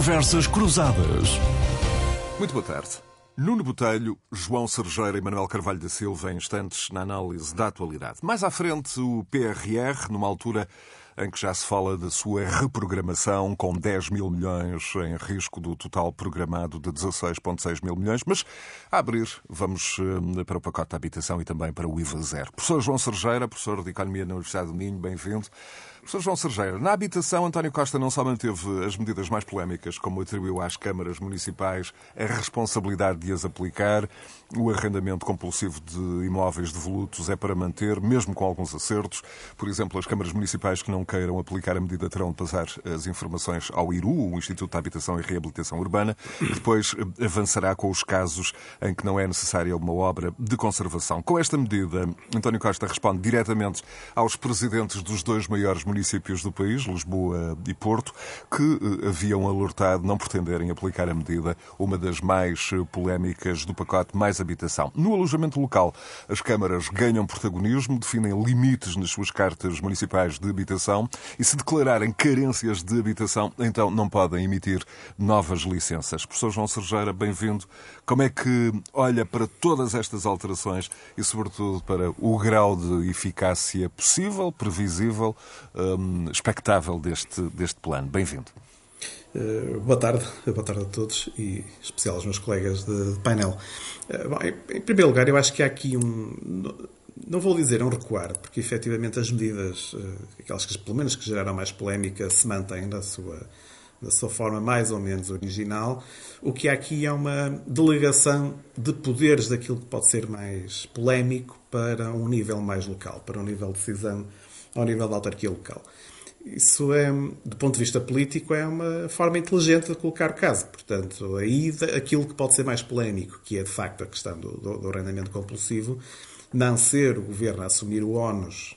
Conversas Cruzadas. Muito boa tarde. Nuno Botelho, João Sergeira e Manuel Carvalho da Silva em instantes na análise da atualidade. Mais à frente, o PRR, numa altura em que já se fala da sua reprogramação com 10 mil milhões em risco do total programado de 16,6 mil milhões. Mas a abrir, vamos eh, para o pacote da habitação e também para o IVA zero. Professor João Sergeira, professor de Economia na Universidade do Minho, bem-vindo. Professor João Sergeira, na habitação, António Costa não só manteve as medidas mais polémicas, como atribuiu às câmaras municipais a responsabilidade de as aplicar, o arrendamento compulsivo de imóveis devolutos é para manter, mesmo com alguns acertos. Por exemplo, as câmaras municipais que não queiram aplicar a medida terão de passar as informações ao IRU, o Instituto de Habitação e Reabilitação Urbana, e depois avançará com os casos em que não é necessária uma obra de conservação. Com esta medida, António Costa responde diretamente aos presidentes dos dois maiores municípios do país, Lisboa e Porto, que eh, haviam alertado não pretenderem aplicar a medida, uma das mais eh, polémicas do pacote Mais Habitação. No alojamento local, as câmaras ganham protagonismo, definem limites nas suas cartas municipais de habitação e, se declararem carências de habitação, então não podem emitir novas licenças. Professor João Sergeira, bem-vindo. Como é que olha para todas estas alterações e, sobretudo, para o grau de eficácia possível, previsível, um, expectável deste, deste plano. Bem-vindo. Uh, boa tarde, boa tarde a todos e em especial aos meus colegas de, de painel. Uh, bom, em, primeiro lugar, eu acho que há aqui um. Não vou dizer um recuar, porque efetivamente as medidas, uh, aquelas que pelo menos que geraram mais polémica, se mantêm na sua, na sua forma mais ou menos original. O que há aqui é uma delegação de poderes daquilo que pode ser mais polémico para um nível mais local, para um nível de decisão ao nível da autarquia local. Isso é, do ponto de vista político, é uma forma inteligente de colocar o caso. Portanto, aí aquilo que pode ser mais polémico, que é de facto a questão do, do, do arrendamento compulsivo, não ser o governo a assumir o ónus,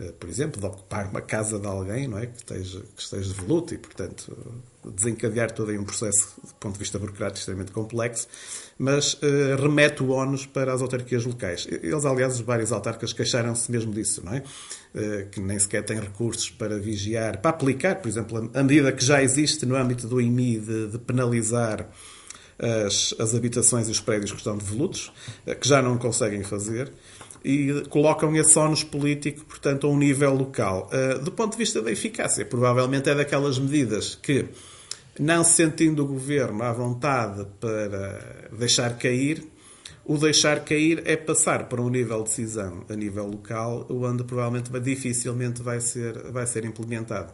eh, por exemplo, de ocupar uma casa de alguém não é? que, esteja, que esteja de luto e, portanto, desencadear todo aí um processo, do ponto de vista burocrático, extremamente complexo, mas uh, remete o ónus para as autarquias locais. Eles, aliás, os vários autarcas queixaram-se mesmo disso, não é? Uh, que nem sequer têm recursos para vigiar, para aplicar, por exemplo, a medida que já existe no âmbito do IMI de, de penalizar as, as habitações e os prédios que estão devolutos, uh, que já não conseguem fazer e colocam esse ónus político, portanto, a um nível local. Uh, do ponto de vista da eficácia, provavelmente é daquelas medidas que não sentindo o governo à vontade para deixar cair, o deixar cair é passar para um nível de decisão a nível local, onde provavelmente dificilmente vai ser, vai ser implementado.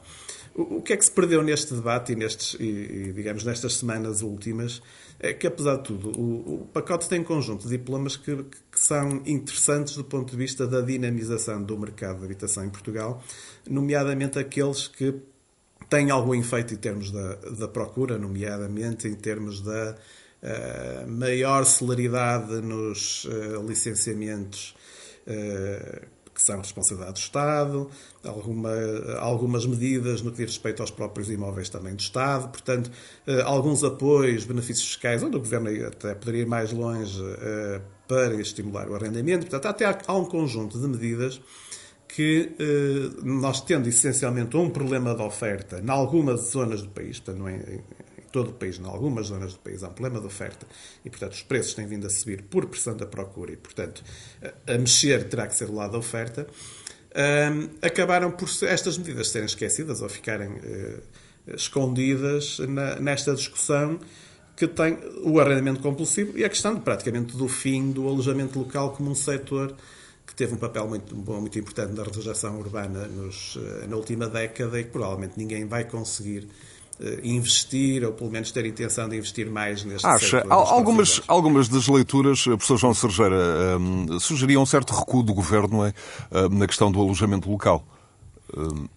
O, que é que se perdeu neste debate e, nestes, e, digamos, nestas semanas últimas? É que, apesar de tudo, o, o pacote tem um conjunto de diplomas que, que, são interessantes do ponto de vista da dinamização do mercado de habitação em Portugal, nomeadamente aqueles que tem algum efeito em termos da, da procura, nomeadamente em termos da uh, maior celeridade nos uh, licenciamentos uh, que são responsabilidade do Estado, alguma, algumas medidas no que diz respeito aos próprios imóveis também do Estado, portanto, alguns apoios, benefícios fiscais, onde o Governo até poderia ir mais longe para estimular o arrendamento. Portanto, até há um conjunto de medidas que eh, nós tendo essencialmente um problema de oferta em algumas zonas do país, portanto é em todo o país, em algumas zonas do país há um problema de oferta e, portanto, os preços têm vindo a subir por pressão da procura e, portanto, a, mexer terá que ser do lado da oferta, acabaram por estas medidas serem esquecidas ou ficarem uh, escondidas nesta discussão que tem o arrendamento compulsivo e a questão de, praticamente do fim do alojamento local como um setor que teve um papel muito, muito importante na rejeição urbana nos, eh, na última década e que provavelmente ninguém vai conseguir eh, investir, ou pelo menos ter intenção de investir mais neste Acha. Algumas, algumas das leituras, eh, professor João Sergeira, um, sugeriam um certo recuo do governo é, na questão do alojamento local. Um,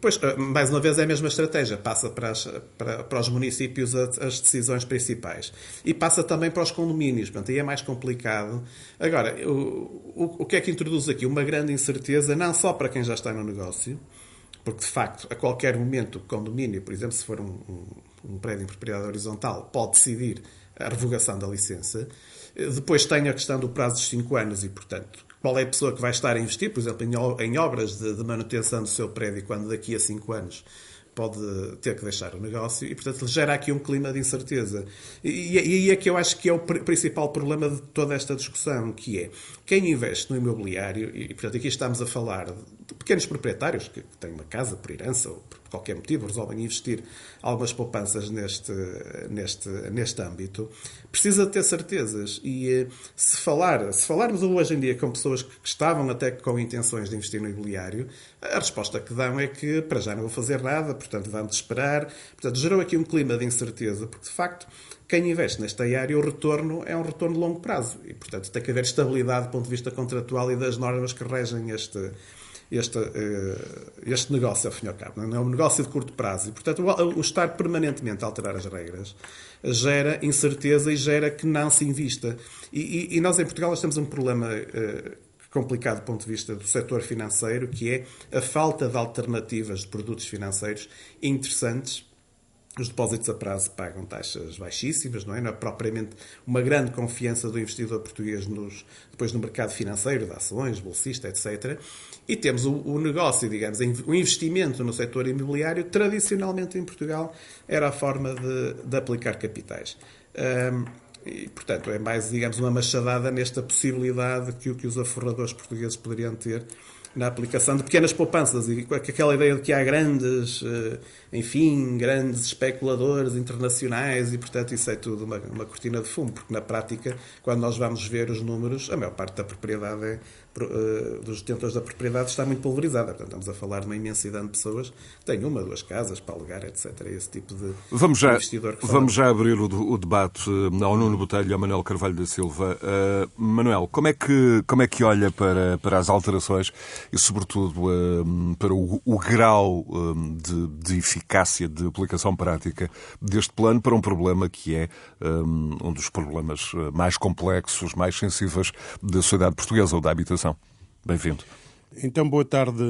Pois, eh, mais uma vez, é a mesma estratégia. Passa para, as, para, para os municípios as decisões principais. E passa também para os condomínios. Portanto, aí é mais complicado. Agora, o, o, o que é que introduz aqui? Uma grande incerteza, não só para quem já está no negócio, porque, de facto, a qualquer momento, o condomínio, por exemplo, se for um, um, um prédio em propriedade horizontal, pode decidir a revogação da licença. Depois tem a questão do prazo dos 5 anos e, portanto, qual é a pessoa que vai estar a investir, por exemplo, em obras de, manutenção do seu prédio, quando daqui a 5 anos pode ter que deixar o negócio e, portanto, gera aqui um clima de incerteza. E, aí é que eu acho que é o principal problema de toda esta discussão, que é quem investe no imobiliário, e, portanto, aqui estamos a falar de pequenos proprietários que, que têm uma casa por herança ou por qualquer motivo resolvem investir algumas poupanças neste, neste, neste âmbito, precisa ter certezas. E eh, se, falar, se falarmos hoje em dia com pessoas que estavam até com intenções de investir no imobiliário, a resposta que dão é que para já não vou fazer nada, portanto vamos esperar. Portanto, gerou aqui um clima de incerteza, porque de facto quem investe nesta área, o retorno é um retorno de longo prazo. E, portanto, tem que haver estabilidade do ponto de vista contratual e das normas que regem este, este, eh, este negócio, ao fim e ao cabo. Não é um negócio de curto prazo. E, portanto, o estar permanentemente a alterar as regras gera incerteza e gera que não se invista. E, e, e nós, em Portugal, nós temos um problema uh, complicado do ponto de vista do setor financeiro, que é a falta de alternativas de produtos financeiros interessantes os depósitos a prazo pagam taxas baixíssimas, não é? Não é propriamente uma grande confiança do investidor português nos, depois no mercado financeiro, de ações, bolsista, etc. E temos o, o negócio, digamos, o investimento no setor imobiliário, tradicionalmente em Portugal, era a forma de, de aplicar capitais. Um, e, portanto, é mais, digamos, uma machadada nesta possibilidade que, que os aforradores portugueses poderiam ter na aplicação de pequenas poupanças e com aquela ideia de que há grandes, eh, enfim, grandes especuladores internacionais e, portanto, isso é tudo uma, uma cortina de fumo, porque na prática, quando nós vamos ver os números, a maior parte da propriedade é dos detentores da propriedade está muito pulverizada. Portanto, estamos a falar de uma imensidade de pessoas que têm uma, duas casas para alugar, etc. Esse tipo de vamos já, investidor que Vamos já abrir o, o, debate eh, ao Nuno Botelho e ao Manuel Carvalho da Silva. Uh, Manuel, como é, que, como é que olha para, para as alterações e, sobretudo, uh, para o, o grau uh, de, de, eficácia, de aplicação prática deste plano para um problema que é um, um dos problemas mais complexos, mais sensíveis da sociedade portuguesa ou da habitação? Bem-vindo. Então, boa tarde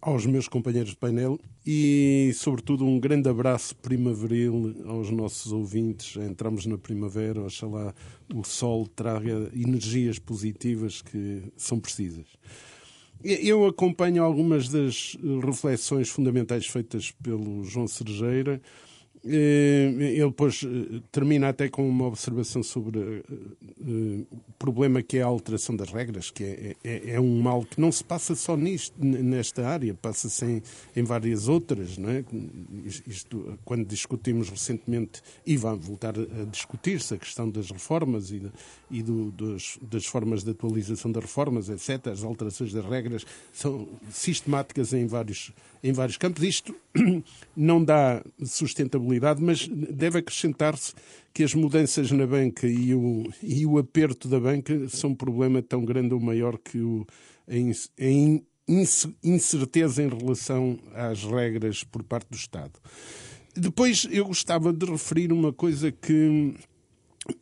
aos meus companheiros de painel e, sobretudo, um grande abraço primaveril aos nossos ouvintes. Entramos na primavera, oxalá o sol traga energias positivas que são precisas. Eu acompanho algumas das reflexões fundamentais feitas pelo João Sergeira eh, ele depois eh, termina até com uma observação sobre eh, o problema que é a alteração das regras, que é, é, é um mal que não se passa só nisto, nesta área, passa-se em, em, várias outras. Não é? Isto, quando discutimos recentemente, e vai voltar a discutir-se a questão das reformas e, e do, dos, das formas de atualização das reformas, etc., as alterações das regras são sistemáticas em vários, em vários campos. Isto não dá sustentabilidade, mas deve acrescentar-se que as mudanças na banca e o, e o aperto da banca são um problema tão grande ou maior que o, a incerteza em relação às regras por parte do Estado. Depois eu gostava de referir uma coisa que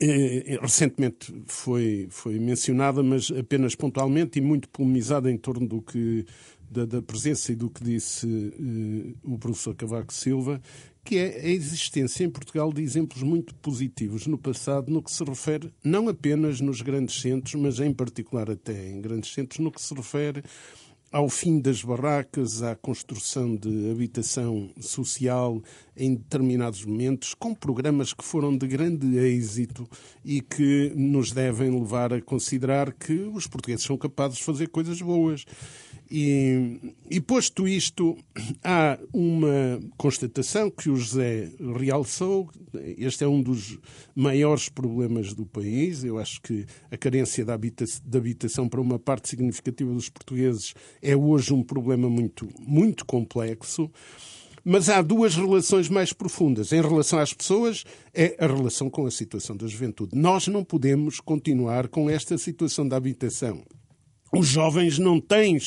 eh, recentemente foi, foi mencionada, mas apenas pontualmente e muito polemizada em torno do que da, da presença e do que disse uh, o professor Cavaco Silva, que é a existência em Portugal de exemplos muito positivos no passado no que se refere não apenas nos grandes centros, mas em particular até em grandes centros, no que se refere ao fim das barracas, à construção de habitação social em determinados momentos, com programas que foram de grande êxito e que nos devem levar a considerar que os portugueses são capazes de fazer coisas boas. E, e, posto isto, há uma constatação que o José realçou. Este é um dos maiores problemas do país. Eu acho que a carência de, habita de habitação para uma parte significativa dos portugueses é hoje um problema muito, muito complexo. Mas há duas relações mais profundas. Em relação às pessoas, é a relação com a situação da juventude. Nós não podemos continuar com esta situação da habitação os jovens não têm,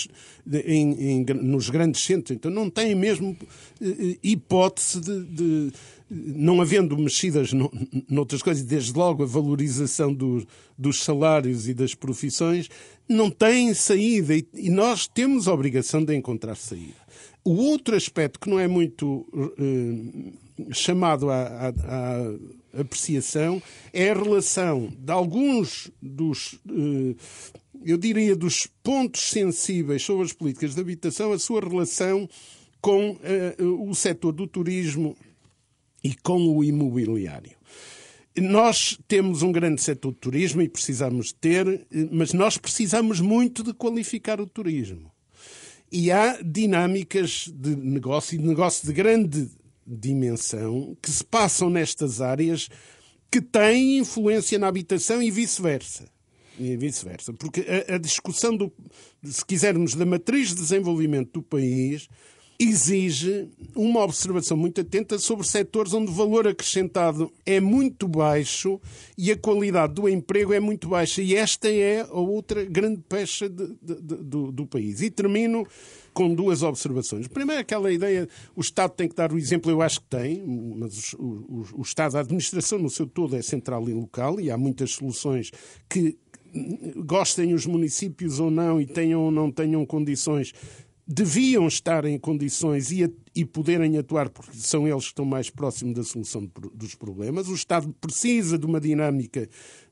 em, em, nos grandes centros, então não têm mesmo eh, hipótese de, de não havendo mexidas no, noutras coisas, desde logo a valorização do, dos salários e das profissões, não têm saída e, e, nós temos a obrigação de encontrar saída. O outro aspecto que não é muito eh, chamado à, à, apreciação é a relação de alguns dos. Eh, eu diria, dos pontos sensíveis sobre as políticas de habitação, a sua relação com uh, o setor do turismo e com o imobiliário. Nós temos um grande setor de turismo e precisamos ter, mas nós precisamos muito de qualificar o turismo. E há dinâmicas de negócio e de negócio de grande dimensão que se passam nestas áreas que têm influência na habitação e vice-versa. E vice-versa. Porque a, a discussão, do, se quisermos, da matriz de desenvolvimento do país exige uma observação muito atenta sobre setores onde o valor acrescentado é muito baixo e a qualidade do emprego é muito baixa. E esta é a outra grande pecha de, de, de, do, do país. E termino com duas observações. Primeiro, aquela ideia, o Estado tem que dar o exemplo, eu acho que tem, mas o, o, o Estado, a administração no seu todo é central e local e há muitas soluções que gostem os municípios ou não e tenham ou não tenham condições deviam estar em condições e, e, poderem atuar, porque são eles que estão mais próximos da solução dos problemas. O Estado precisa de uma dinâmica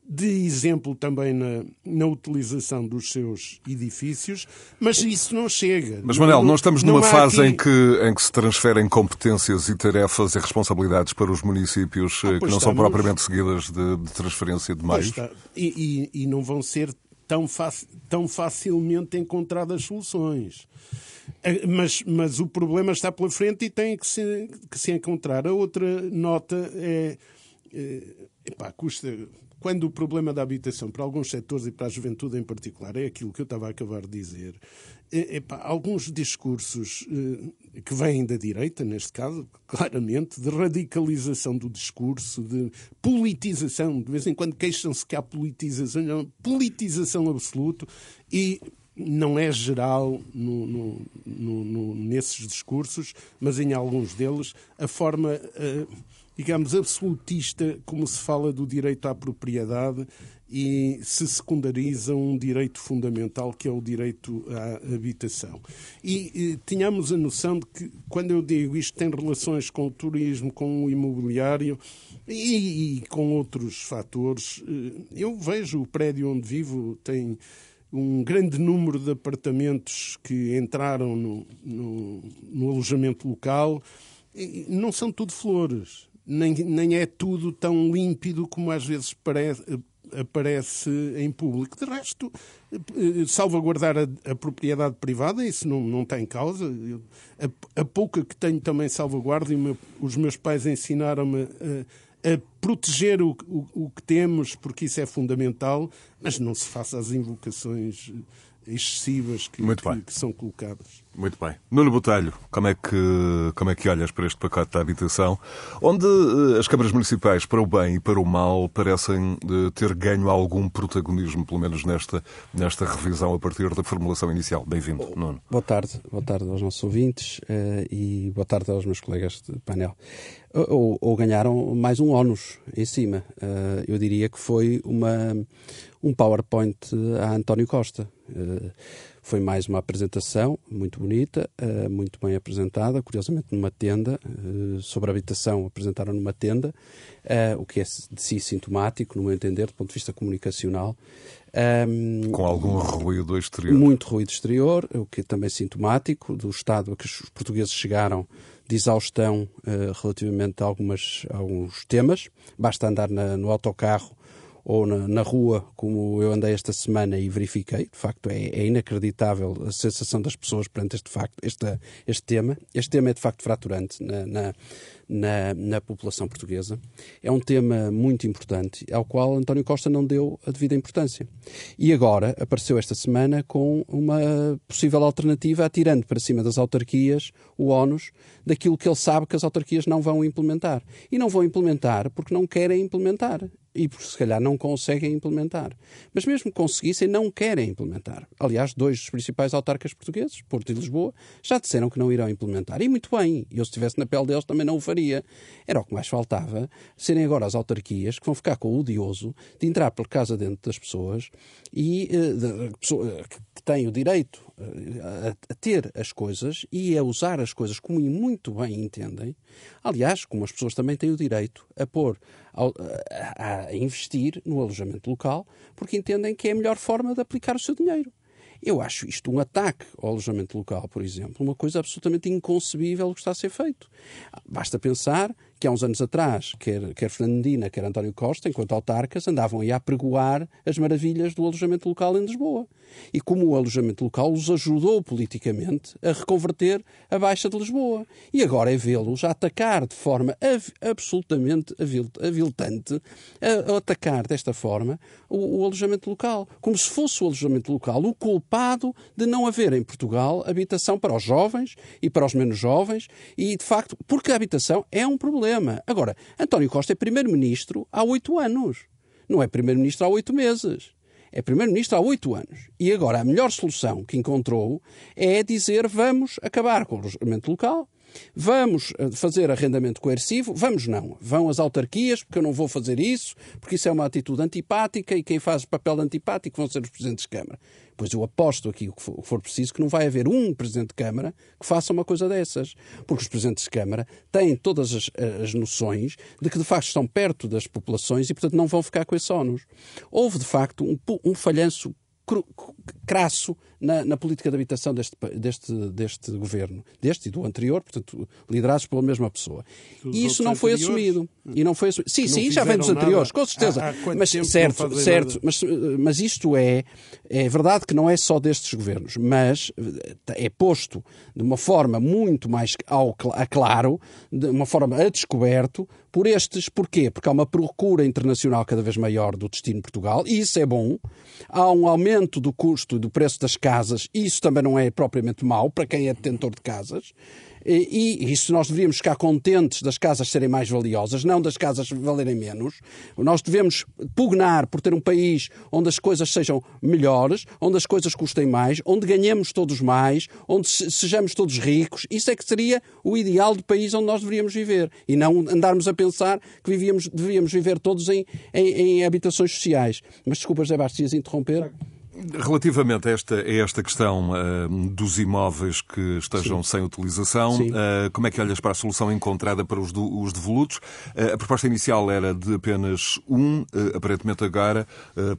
de exemplo também na, na utilização dos seus edifícios, mas isso não chega. Mas, Manuel, nós estamos numa fase aqui... em, que, em que se transferem competências e tarefas e responsabilidades para os municípios ah, eh, que não estamos... são propriamente seguidas de, de transferência de meios. E, e, e não vão ser tão, fac, tão facilmente encontradas soluções. Eh, mas, mas o problema está pela frente e tem que se, que se encontrar. A outra nota é. é epá, custa. Quando o problema da habitação para alguns setores e para a juventude em particular é aquilo que eu estava a acabar de dizer, é, epá, alguns discursos é, que vêm da direita, neste caso, claramente, de radicalização do discurso, de politização, de vez em quando queixam-se que há politização, não, politização absoluta e não é geral no, no, no, nesses discursos, mas em alguns deles, a forma, uh, digamos, absolutista como se fala do direito à propriedade e se secundariza um direito fundamental que é o direito à habitação. E, e tenhamos a noção de que, quando eu digo isto, tem relações com o turismo, com o imobiliário e, e com outros fatores. Eh, eu vejo o prédio onde vivo tem um grande número de apartamentos que entraram no, no, no alojamento local. Não são tudo flores, nem, nem é tudo tão límpido como às vezes parece, aparece em público. De resto, salvaguardar a, a propriedade privada, isso não, não tem causa. Eu, a, a, pouca que tenho também salvaguardo, e os meus pais ensinaram-me a a proteger o, o, o, que temos, porque isso é fundamental, mas não se faça as invocações excessivas que, que, que, são colocadas. Muito bem. Nuno Botelho, como é, que, como é que olhas para este pacote da habitação, onde uh, as câmaras municipais, para o bem e para o mal, parecem uh, ter ganho algum protagonismo, pelo menos nesta, nesta revisão a partir da formulação inicial. Bem-vindo, Nuno. Boa tarde. Boa tarde aos nossos ouvintes uh, e boa tarde aos meus colegas de painel. Ou, ou ganharam mais um ónus em cima. eu diria que foi uma, um PowerPoint a António Costa. Uh, foi mais uma apresentação muito bonita, uh, muito bem apresentada, curiosamente numa tenda, uh, sobre habitação apresentaram numa tenda, o que é de si sintomático, no meu entender, do ponto de vista comunicacional. Um, ehm, Com algum ruído exterior. Muito ruído exterior, o que é também sintomático do estado a que os portugueses chegaram de exaustão relativamente a, algumas, a alguns temas. Basta andar na, no autocarro ou na, na, rua, como eu andei esta semana e verifiquei, de facto é, é inacreditável a sensação das pessoas perante este facto, este, este tema. Este tema é de facto fraturante na, na, na, na população portuguesa. É um tema muito importante, ao qual António Costa não deu a devida importância. E agora apareceu esta semana com uma possível alternativa, atirando para cima das autarquias o ónus daquilo que ele sabe que as autarquias não vão implementar. E não vão implementar porque não querem implementar e porque se calhar não conseguem implementar. Mas mesmo que conseguissem, não querem implementar. Aliás, dois dos principais autarcas portugueses, Porto e Lisboa, já disseram que não irão implementar. E muito bem, eu se estivesse na pele deles também não o faria. Era o que mais faltava, serem agora as autarquias que vão ficar com o odioso de entrar por casa dentro das pessoas e uh, de, de, que têm o direito a, a, ter as coisas e a usar as coisas como muito bem entendem. Aliás, como as pessoas também têm o direito a pôr, a, a investir no alojamento local, porque entendem que é a melhor forma de aplicar o seu dinheiro. Eu acho isto um ataque ao alojamento local, por exemplo, uma coisa absolutamente inconcebível que está a ser feito. Basta pensar que há uns anos atrás, quer, quer Fernandina, quer António Costa, enquanto autarcas, andavam aí a pregoar as maravilhas do alojamento local em Lisboa. E como o alojamento local os ajudou politicamente a reconverter a Baixa de Lisboa. E agora é vê-los a atacar de forma absolutamente aviltante, a, a atacar desta forma o, o alojamento local. Como se fosse o alojamento local o culpado de não haver em Portugal habitação para os jovens e para os menos jovens. E, de facto, porque a habitação é um problema problema. Agora, António Costa é primeiro-ministro há oito anos. Não é primeiro-ministro há oito meses. É primeiro-ministro há oito anos. E agora a melhor solução que encontrou é dizer vamos acabar com o alojamento local, Vamos eh, fazer arrendamento coercivo? Vamos não. Vão as autarquias, porque eu não vou fazer isso, porque isso é uma atitude antipática e quem faz papel antipático vão ser os presidentes de Câmara. Pois eu aposto aqui o que for preciso que não vai haver um presidente de Câmara que faça uma coisa dessas. Porque os presidentes de Câmara têm todas as, as noções de que de facto estão perto das populações e, portanto, não vão ficar com esse ónus. Houve de facto um, um falhanço crasso na, na, política de habitação deste, deste, deste governo, deste e do anterior, portanto, liderados pela mesma pessoa. E isso não foi assumido. E não foi assumido. Sim, sim, já vem dos anteriores, com certeza. Há, há mas certo, certo, mas, mas isto é, é verdade que não é só destes governos, mas é posto de uma forma muito mais ao, a claro, de uma forma a descoberto, por estes. Porquê? Porque há uma procura internacional cada vez maior do destino Portugal, e isso é bom. Há um aumento do custo e do preço das casas, e isso também não é propriamente mau para quem é detentor de casas. E, e isso nós deveríamos ficar contentes das casas serem mais valiosas, não das casas valerem menos. Nós devemos pugnar por ter um país onde as coisas sejam melhores, onde as coisas custem mais, onde ganhemos todos mais, onde sejamos todos ricos. Isso é que seria o ideal de país onde nós deveríamos viver. E não andarmos a pensar que vivíamos, deveríamos viver todos em, em, em habitações sociais. Mas desculpa, José Bastos, interromper. Relativamente a esta, a esta questão uh, dos imóveis que estejam Sim. sem utilização, uh, como é que olhas para a solução encontrada para os, do, os devolutos? Uh, a proposta inicial era de apenas um, aparentemente agora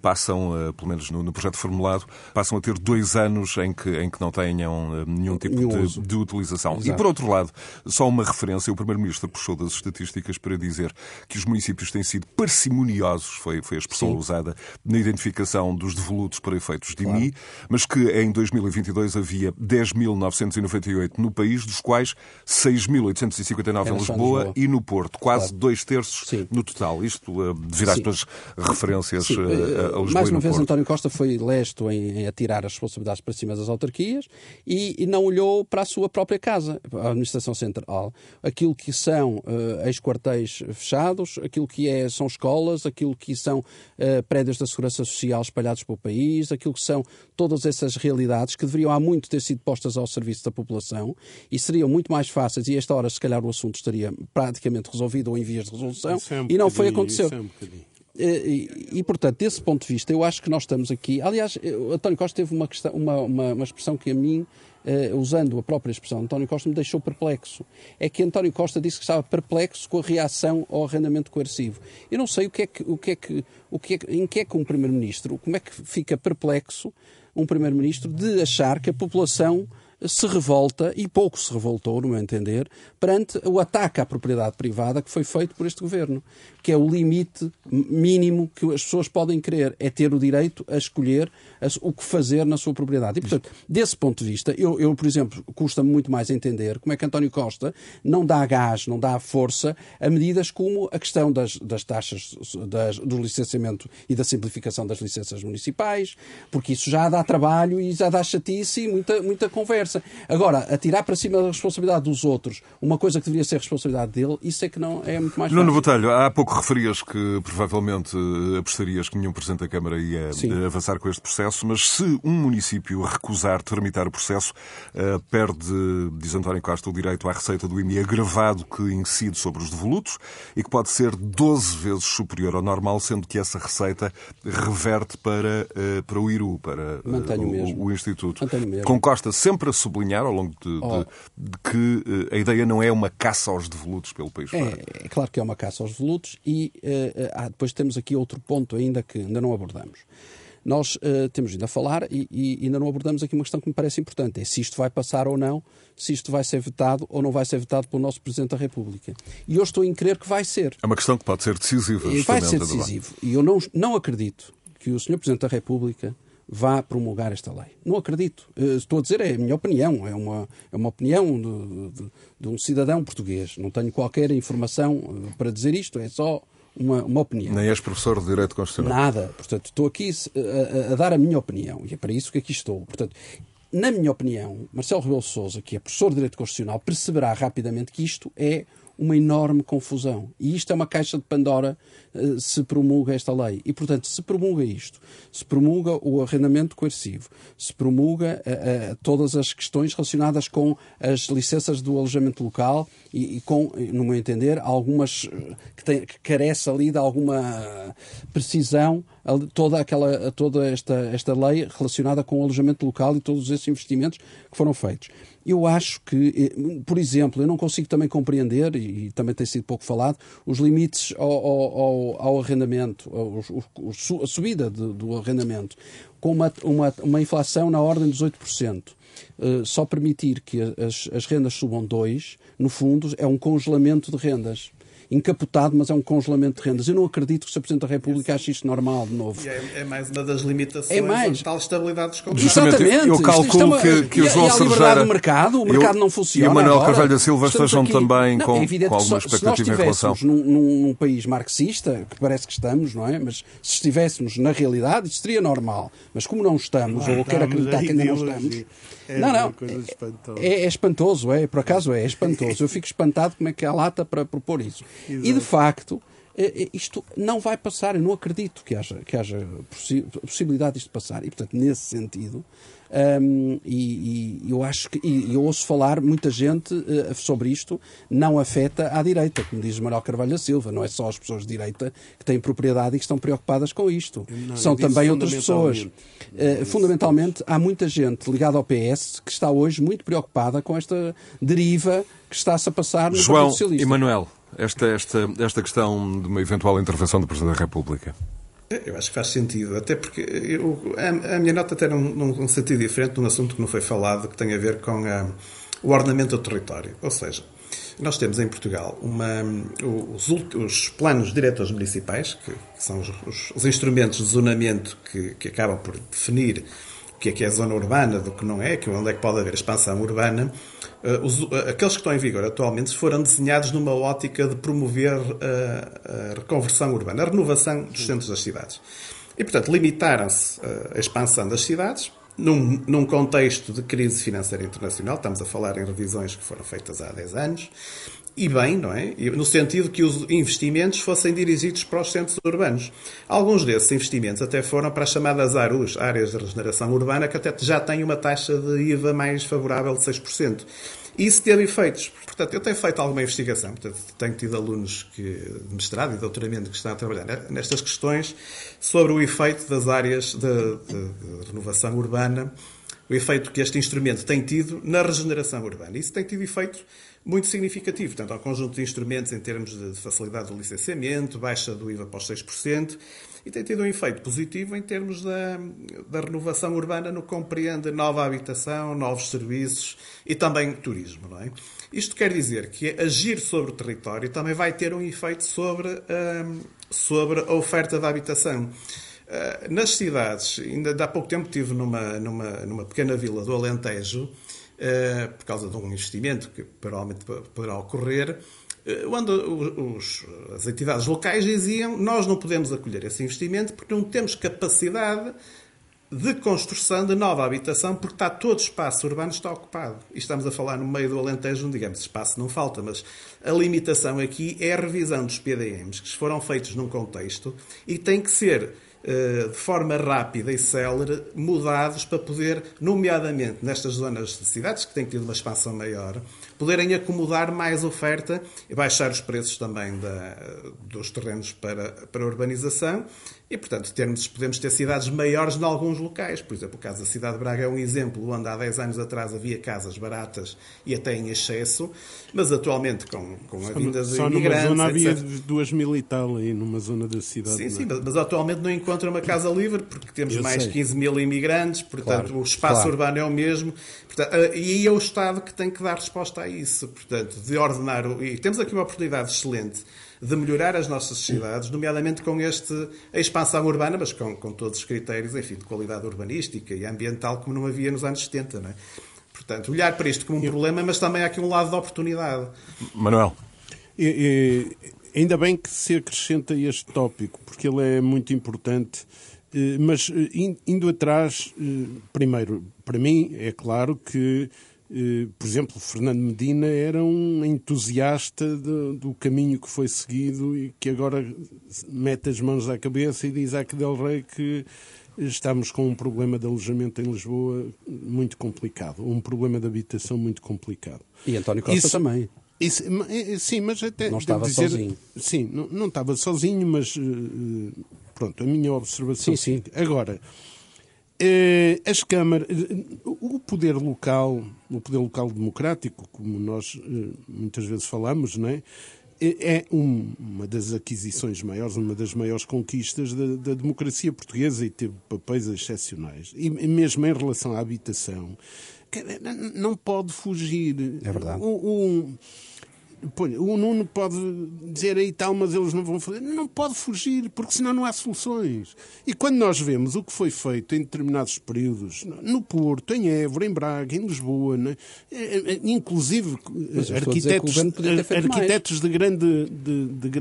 passam, pelo menos no, no, projeto formulado, passam a ter dois anos em que, em que não tenham nenhum tipo de, de, utilização. Exato. E por outro lado, só uma referência, o Primeiro-Ministro puxou das estatísticas para dizer que os municípios têm sido parcimoniosos, foi, foi a expressão Sim. usada, na identificação dos devolutos para efeitos de claro. IMI, mas que em 2022 havia 10.998 no país, dos quais 6.859 em Lisboa, Lisboa, e no Porto, quase claro. dois terços Sim. no total. Isto devido às tuas referências uh, a Lisboa Mais uma vez, Porto. António Costa foi lesto em, em atirar as responsabilidades para cima das autarquias e, e, não olhou para a sua própria casa, a administração central. Aquilo que são uh, ex-quartéis fechados, aquilo que é, são escolas, aquilo que são uh, prédios da segurança social espalhados pelo país, aquilo que são todas essas realidades que deveriam há muito ter sido postas ao serviço da população e seriam muito mais fáceis, e esta hora se calhar o assunto estaria praticamente resolvido ou em vias de resolução, é um e não foi aconteceu. É um e, e, portanto, desse ponto de vista, eu acho que nós estamos aqui. Aliás, António Costa teve uma, questão, uma, uma, uma expressão que a mim Uh, usando a própria expressão, António Costa me deixou perplexo. É que António Costa disse que estava perplexo com a reação ao arrendamento coercivo. Eu não sei o que é que, o que, é que, o que, é em que é que um primeiro-ministro, como é que fica perplexo um primeiro-ministro de achar que a população se revolta, e pouco se revoltou, no meu entender, perante o ataque à propriedade privada que foi feito por este governo, que é o limite mínimo que as pessoas podem querer, é ter o direito a escolher o que fazer na sua propriedade. E, portanto, desse ponto de vista, eu, eu por exemplo, custa-me muito mais entender como é que António Costa não dá gás, não dá força a medidas como a questão das, das taxas das, do licenciamento e da simplificação das licenças municipais, porque isso já dá trabalho e já dá chatice e muita, muita conversa. Agora, atirar para cima da responsabilidade dos outros uma coisa que deveria ser responsabilidade dele, isso é que não é muito mais Nuno Botelho, há pouco referias que provavelmente apostarias que nenhum Presidente da Câmara ia Sim. avançar com este processo mas se um município recusar tramitar o processo, uh, perde, diz António Costa, o direito à receita do IMI agravado que incide sobre os devolutos e que pode ser 12 vezes superior ao normal, sendo que essa receita reverte para, uh, para o IRU, para o, o, Instituto. Com Costa sempre a sublinhar, ao longo de, oh. de, de que a ideia não é uma caça aos devolutos pelo país é, fora. É claro que é uma caça aos devolutos e depois temos aqui outro ponto ainda que ainda não abordamos. nós uh, temos vindo a falar e, e, ainda não abordamos aqui uma questão que me parece importante: é se isto vai passar ou não, se isto vai ser vetado ou não vai ser vetado pelo nosso Presidente da República. E eu estou em crer que vai ser. É uma questão que pode ser decisiva. Vai ser decisivo. E eu não, não acredito que o Sr. Presidente da República vá promulgar esta lei. Não acredito. Uh, estou a dizer, é a minha opinião, é uma, é uma opinião de, de, de um cidadão português. Não tenho qualquer informação uh, para dizer isto, é só uma, uma opinião. Nem és professor de Direito Constitucional. Nada. Portanto, estou aqui a, a, dar a minha opinião e é para isso que aqui estou. Portanto, na minha opinião, Marcelo Rebelo Sousa, que é professor de Direito Constitucional, perceberá rapidamente que isto é uma enorme confusão. E isto é uma caixa de Pandora uh, se promulga esta lei. E, portanto, se promulga isto, se promulga o arrendamento coercivo, se promulga uh, uh, todas as questões relacionadas com as licenças do alojamento local e, e com, no meu entender, algumas que, tem, que carece ali de alguma precisão toda aquela toda esta esta lei relacionada com o alojamento local e todos esses investimentos que foram feitos. Eu acho que, eh, por exemplo, eu não consigo também compreender, e também tem sido pouco falado, os limites ao, ao, ao arrendamento, a subida de, do arrendamento, com uma, uma, uma inflação na ordem dos 8%. Uh, eh, só permitir que as, as rendas subam 2%, no fundo, é um congelamento de rendas encapotado, mas é um congelamento de rendas. Eu não acredito que o Sr. Presidente da República ache isto normal, de novo. É, é, mais uma das limitações é mais... tal estabilidade dos contratos. Exatamente. Eu calculo é que, que o João Sergeira... do mercado, o mercado eu, não funciona. E o Manuel Carvalho da Silva estejam aqui... também não, com, é com alguma expectativa em relação... Se num, num, país marxista, que parece que estamos, não é? Mas se estivéssemos na realidade, isto seria normal. Mas como não estamos, ou quero acreditar que ainda não estamos... É não, não. É, é, é, espantoso, é, por acaso é, é espantoso. Eu fico espantado como é que há lata para propor isso. Exato. E de facto, é, é, isto não vai passar. Eu não acredito que haja, que haja possibilidade disto passar. E, portanto, nesse sentido, um, e, e, eu acho que e eu ouço falar muita gente uh, sobre isto, não afeta à direita, como diz Manuel Carvalho da Silva, não é só as pessoas de direita que têm propriedade e que estão preocupadas com isto. Não, São também outras pessoas. Uh, fundamentalmente, há muita gente ligada ao PS que está hoje muito preocupada com esta deriva que está-se a passar no João Partido Socialista. Emanuel, esta, esta, esta questão de uma eventual intervenção do Presidente da República. Eu acho que faz sentido, até porque eu, a, a, minha nota até num, num sentido diferente, num assunto que não foi falado, que tem a ver com a, o ordenamento do território. Ou seja, nós temos em Portugal uma, os, os, planos diretores municipais, que, que são os, os, os, instrumentos de zonamento que, que acabam por definir que é que é zona urbana, do que não é, que onde é que pode haver expansão urbana, uh, os, uh, aqueles que estão em vigor atualmente foram desenhados numa ótica de promover uh, a reconversão urbana, a renovação dos centros das cidades. E, portanto, limitaram-se a expansão das cidades, num, num, contexto de crise financeira internacional, estamos a falar em revisões que foram feitas há 10 anos, e bem, não é? No sentido que os investimentos fossem dirigidos para os centros urbanos. Alguns desses investimentos até foram para as chamadas ARUs, Áreas de Regeneração Urbana, que até já têm uma taxa de IVA mais favorável de 6%. Isso teve efeitos. Portanto, eu tenho feito alguma investigação, portanto, tenho tido alunos que, de mestrado e doutoramento que estão a trabalhar nestas questões sobre o efeito das áreas de, de, de renovação urbana, o efeito que este instrumento tem tido na regeneração urbana. Isso tem tido efeito muito significativo. Há um conjunto de instrumentos em termos de facilidade do licenciamento, baixa do IVA para os 6%, e tem tido um efeito positivo em termos da, da renovação urbana no que compreende nova habitação, novos serviços e também turismo. Não é? Isto quer dizer que agir sobre o território também vai ter um efeito sobre, um, sobre a oferta de habitação. Uh, nas cidades, ainda há pouco tempo estive numa, numa, numa pequena vila do Alentejo, por causa de um investimento que provavelmente poderá ocorrer, eh, onde os, as entidades locais diziam nós não podemos acolher esse investimento porque não temos capacidade de construção de nova habitação porque está todo o espaço urbano está ocupado. E estamos a falar no meio do Alentejo, digamos, espaço não falta, mas a limitação aqui é a revisão dos PDMs que foram feitos num contexto e tem que ser eh, de forma rápida e célere, mudados para poder, nomeadamente nestas zonas de cidades que têm tido uma expansão maior, poderem acomodar mais oferta e baixar os preços também da, dos terrenos para, para urbanização e, portanto, termos, podemos ter cidades maiores em alguns locais. Por exemplo, o caso da cidade de Braga é um exemplo onde há 10 anos atrás havia casas baratas e até em excesso, mas atualmente com, com a vinda de Só imigrantes... numa zona havia etc. duas mil e tal aí, numa zona da cidade. Sim, é? sim, mas, mas atualmente não encontra uma casa livre porque temos Eu mais sei. 15 mil imigrantes, portanto Claro, o espaço claro. urbano é o mesmo. Portanto, e é o Estado que tem que dar resposta a isso. Portanto, de ordenar. o- E temos aqui uma oportunidade excelente de melhorar as nossas cidades, nomeadamente com este, a expansão urbana, mas com, com todos os critérios, enfim, de qualidade urbanística e ambiental, como não havia nos anos 70, não é? Portanto, olhar para isto como um problema, mas também há aqui um lado de oportunidade. Manuel, E- e- ainda bem que se acrescenta este tópico, porque ele é muito importante. Eh, Mas eh, in- indo atrás, eh, primeiro, para mim é claro que, por exemplo, Fernando Medina era um entusiasta do, do caminho que foi seguido e que agora mete as mãos à cabeça e diz a Del Rey que estamos com um problema de alojamento em Lisboa muito complicado, um problema de habitação muito complicado. E António Costa Isso- também. isso, ma- eh, sim, mas até. Não estava dizer- sozinho. Sim, não, não estava sozinho, mas. eh, eh, pronto, a minha observação. Sim, sim. Agora, eh, as câmaras. eh, O poder local, o poder local democrático, como nós eh, muitas vezes falamos, não é? Eh, É um- uma das aquisições maiores, uma das maiores conquistas da, da democracia portuguesa e teve papéis excepcionais. E mesmo em relação à habitação, não pode fugir. É verdade. Pô, o Nuno pode dizer aí tal, mas eles não vão fazer. Não pode fugir, porque senão não há soluções. E quando nós vemos o que foi feito em determinados períodos, no Porto, em Évora, em Braga, em Lisboa, né? Inclusive a dizer que o arquitetos, arquitetos de grande, de, de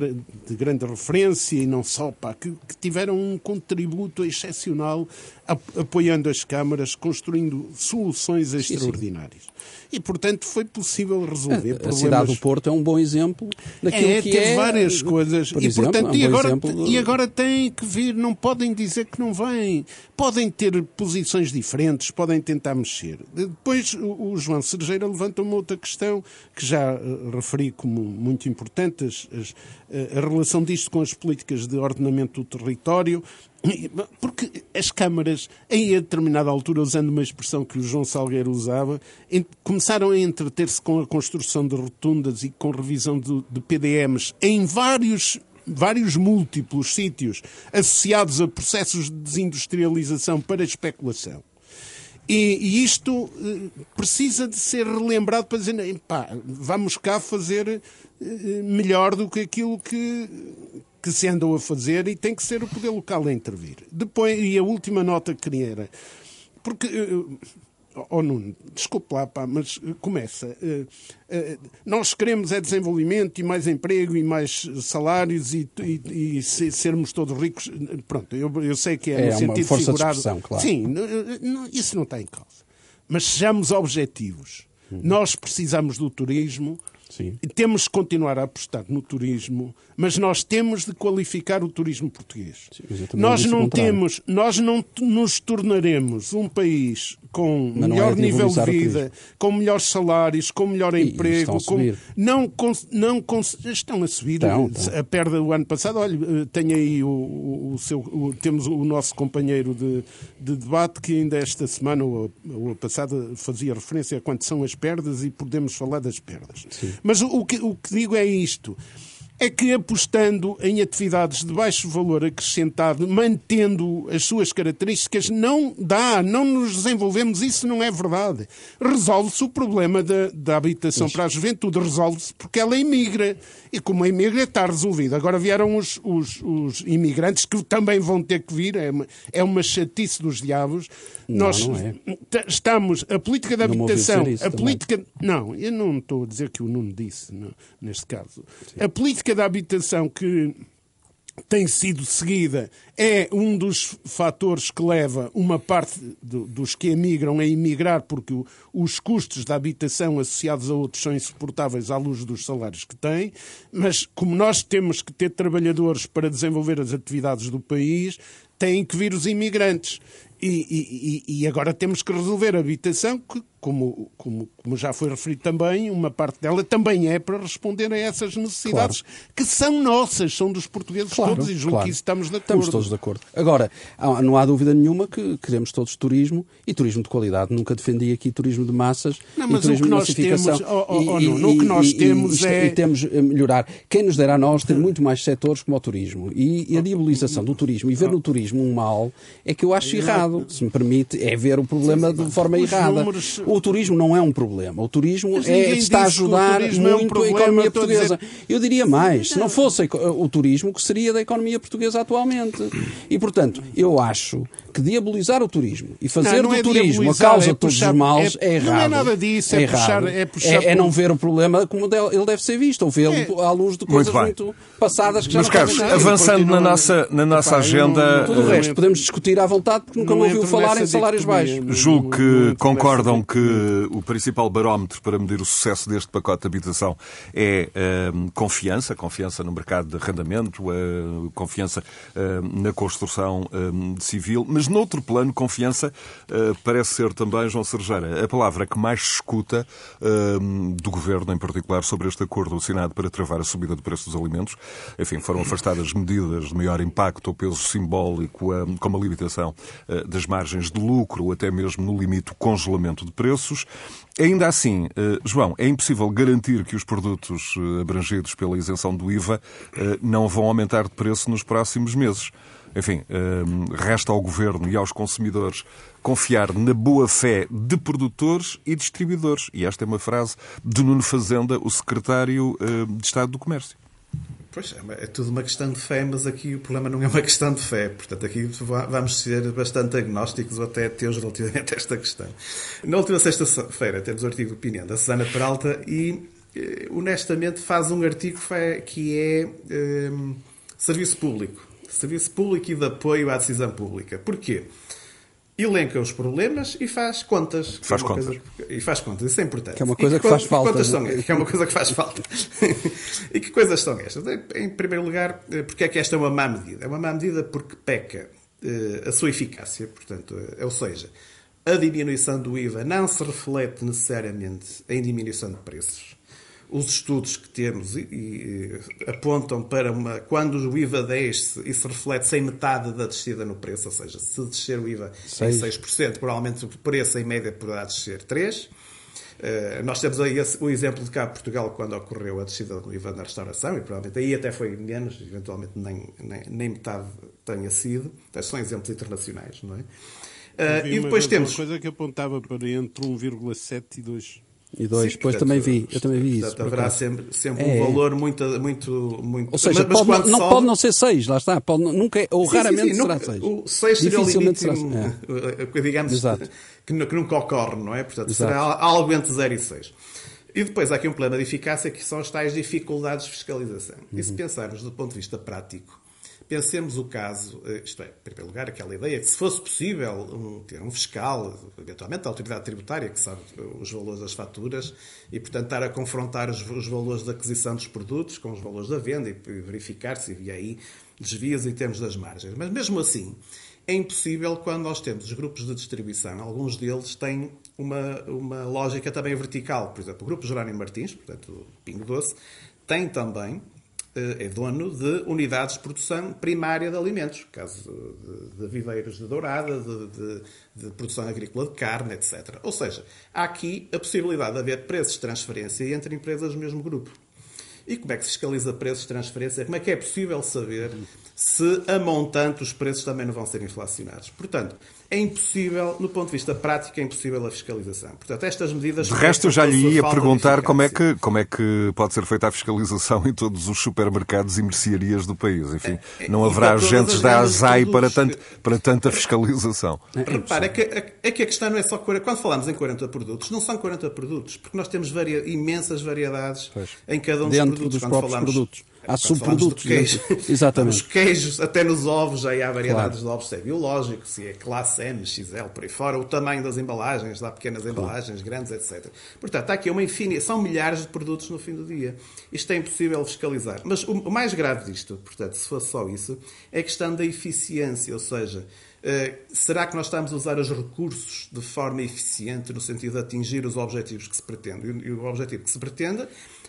de grande referência e não só, pá, que, que tiveram um contributo excepcional ap- apoiando as câmaras, construindo soluções extraordinárias. E, portanto, foi possível resolver A problemas... cidade do Porto é um bom exemplo daquilo É, que teve é. várias coisas. Por e, exemplo, portanto, é um e, bom agora, exemplo e agora têm que vir, não podem dizer que não vêm. Podem ter posições diferentes, podem tentar mexer. Depois, o, o João Cerejeira levanta uma outra questão que já eh, referi como muito importante, as- as- eh, a relação disto com as políticas de ordenamento do território. Porque as câmaras, em determinada altura, usando uma expressão que o João Salgueiro usava, começaram a entreter-se com a construção de rotundas e com revisão de, de PDMs em vários, vários múltiplos sítios associados a processos de desindustrialização para especulação. E, e isto eh, precisa de ser relembrado para dizer, pá, vamos cá fazer eh, melhor do que aquilo que, que se andou a fazer e tem que ser o poder local a intervir. Depois, e a última nota que queria era, porque, eh, oh Nuno, desculpe lá, pá, mas eh, começa. eh, eh, nós queremos é desenvolvimento e mais emprego e mais salários e, e- e se- sermos todos ricos. Pronto, eu, eu sei que é, É no sentido força de figurado. expressão, claro. Sim, isso não está em causa. Mas sejamos objetivos. Nós precisamos do turismo. Sim. Temos que continuar a apostar no turismo, mas nós temos de qualificar o turismo português. também nós o não temos, nós não nos tornaremos um país com Mas não melhor é de nível de o vida, com melhores salários, com melhor E emprego, estão a com, não, não estão a subir. Estão, estão. A perda do ano passado, olha, eh, tem aí o, o- o seu, o- temos o nosso companheiro de, de debate que ainda esta semana ou a, ou passada fazia referência a quanto são as perdas e podemos falar das perdas. Mas o, o que, o que digo é isto. É que apostando em atividades de baixo valor acrescentado, mantendo as suas características, não dá, não nos desenvolvemos, isso não é verdade. Resolve-se o problema da, da habitação para a juventude, resolve-se porque ela imigra. E como a imigra está resolvido. Agora vieram os, os, os imigrantes que também vão ter que vir, é uma, é uma chatice dos diabos. Não, Nós não é. estamos, a política da habitação, a também. política não, eu não estou a dizer que o Nuno disse não, neste caso. A política da habitação que tem sido seguida é um dos fatores que leva uma parte do- dos que emigram a emigrar, porque o- os custos da habitação associados a outros são insuportáveis à luz dos salários que têm. Mas, como nós temos que ter trabalhadores para desenvolver as atividades do país, têm que vir os imigrantes. E, e- e- agora temos que resolver a habitação que como, como, como já foi referido também, uma parte dela também é para responder a essas necessidades claro. que são nossas, são dos portugueses claro, todos, e julgo claro. que isso estamos de acordo. Estamos todos de acordo. Agora, não há dúvida nenhuma que queremos todos turismo e turismo de qualidade. Nunca defendi aqui turismo de massas não, mas e turismo o que nós de massificação. Temos, oh, oh, e, no, o que nós e, temos e, é... E temos a melhorar. Quem nos dera a nós ter muito mais setores como o turismo. E, e a diabolização do turismo e ver no turismo um mal é que eu acho errado. Se me permite, é ver o problema de forma errada. Números... O turismo não é um problema. O turismo é, está a ajudar muito é um problema, a economia portuguesa. Dizer... Eu diria mais, se não fosse o turismo, o que seria da economia portuguesa atualmente? E, portanto, eu acho que diabolizar o turismo e fazer não, não do é turismo a causa é de todos os males é, é, errado. Não é nada disso, é, é puxar, é, puxar é, é, não ver o problema como ele deve ser visto, ou vê-lo é. à luz de coisas muito, muito passadas que já Mas, Carlos, avançando na nossa, na nossa agenda. Tudo o resto podemos discutir à vontade porque nunca me ouviu falar em salários baixos. Julgo que concordam que o principal barómetro para medir o sucesso deste pacote de habitação é uh, confiança, confiança no mercado de arrendamento, uh, confiança uh, na construção civil, mas noutro plano, confiança uh, parece ser também, João Sergeira, a palavra que mais se escuta do Governo, em particular, sobre este acordo assinado para travar a subida do preço dos alimentos. Enfim, foram afastadas medidas de maior impacto ou peso simbólico, como a limitação das margens de lucro, até mesmo no limite o congelamento de preços. Ainda assim, João, é impossível garantir que os produtos abrangidos pela isenção do IVA não vão aumentar de preço nos próximos meses. Enfim, resta ao governo e aos consumidores confiar na boa fé de produtores e distribuidores. E esta é uma frase de Nuno Fazenda, o secretário de Estado do Comércio. Pois, é, é tudo uma questão de fé, mas aqui o problema não é uma questão de fé. Portanto, aqui vamos ser bastante agnósticos ou até ateus relativamente a esta questão. Na última sexta-feira temos o artigo de opinião da Susana Peralta e, eh, honestamente, faz um artigo que é um, serviço público serviço público e de apoio à decisão pública. Porquê? Elenca os problemas e faz contas. Faz é contas. Coisa, e faz contas, isso é importante. Que é uma coisa que, que faz falta. Contas são, que é uma coisa que faz falta. e que coisas são estas? Em primeiro lugar, eh, porque é que esta é uma má medida? É uma má medida porque peca uh, a sua eficácia, portanto, uh, ou seja, a diminuição do IVA não se reflete necessariamente em diminuição de preços os estudos que temos e, e, apontam para uma. Quando o IVA desce, isso reflete-se em metade da descida no preço, ou seja, se descer o IVA Seis. em 6%, provavelmente o preço em média poderá descer 3%. Uh, nós temos aí esse, o exemplo de cá Portugal quando ocorreu a descida do IVA na restauração e provavelmente aí até foi menos, eventualmente nem, nem, nem metade tenha sido. Então, são exemplos internacionais, não é? Uh, e depois temos. Uma coisa que apontava para entre 1,7 e 2. E dois, Sim, depois também vi, eu também vi isso. Haverá sempre, sempre é. um valor muito, muito, muito. Ou seja, mas, pode, não, sobe... pode não ser seis, lá está, pode, nunca é, ou sim, raramente sim, será seis. O seis seria o limite, é. digamos, que, que, nunca ocorre, não é? Portanto, Exato. será algo entre 0 e 6. E depois há aqui um problema de eficácia que são as tais dificuldades de fiscalização. Uhum. E se uhum. pensarmos do ponto de vista prático, Pensemos o caso, eh, isto é, em primeiro lugar, aquela ideia que se fosse possível um, ter um fiscal, eventualmente a autoridade tributária, que sabe os valores das faturas, e, portanto, estar a confrontar os, os valores da aquisição dos produtos com os valores da venda e verificar se havia aí desvios em termos das margens. Mas, mesmo assim, é impossível quando nós temos os grupos de distribuição. Alguns deles têm uma, uma lógica também vertical. Por exemplo, o Grupo Jerónimo Martins, portanto, o Pingo Doce, tem também eh, é dono de unidades de produção primária de alimentos, caso de, de viveiros de dourada, de, de, de, produção agrícola de carne, etc. Ou seja, há aqui a possibilidade de haver preços de transferência entre empresas do mesmo grupo. E como é que se fiscaliza preços de transferência? Como é que é possível saber se a montante os preços também não vão ser inflacionados? Portanto, é impossível, no ponto de vista prático, é impossível a fiscalização. Portanto, estas medidas... De resto, eu já lhe ia perguntar como é, que, como é que pode ser feita a fiscalização em todos os supermercados e mercearias do país. Enfim, é, não haverá agentes da ASAI para, tanto, para tanta fiscalização. É, Repara, é que, é que a questão não é só... Quando falamos em 40 produtos, não são 40 produtos, porque nós temos varia, imensas variedades pois. em cada um dos Dentro dentro dos próprios falamos, produtos. Há subprodutos. Queijo, Exatamente. Os queijos, até nos ovos, já há variedades claro. de ovos, se é biológico, se é classe M, XL, por aí fora, o tamanho das embalagens, há pequenas claro. embalagens, grandes, etc. Portanto, há aqui uma infinidade, são milhares de produtos no fim do dia. Isto é impossível fiscalizar. Mas o mais grave disto, portanto, se fosse só isso, é a questão da eficiência, ou seja, Uh, será que nós estamos a usar os recursos de forma eficiente no sentido de atingir os objetivos que se pretende? E o objetivo que se pretende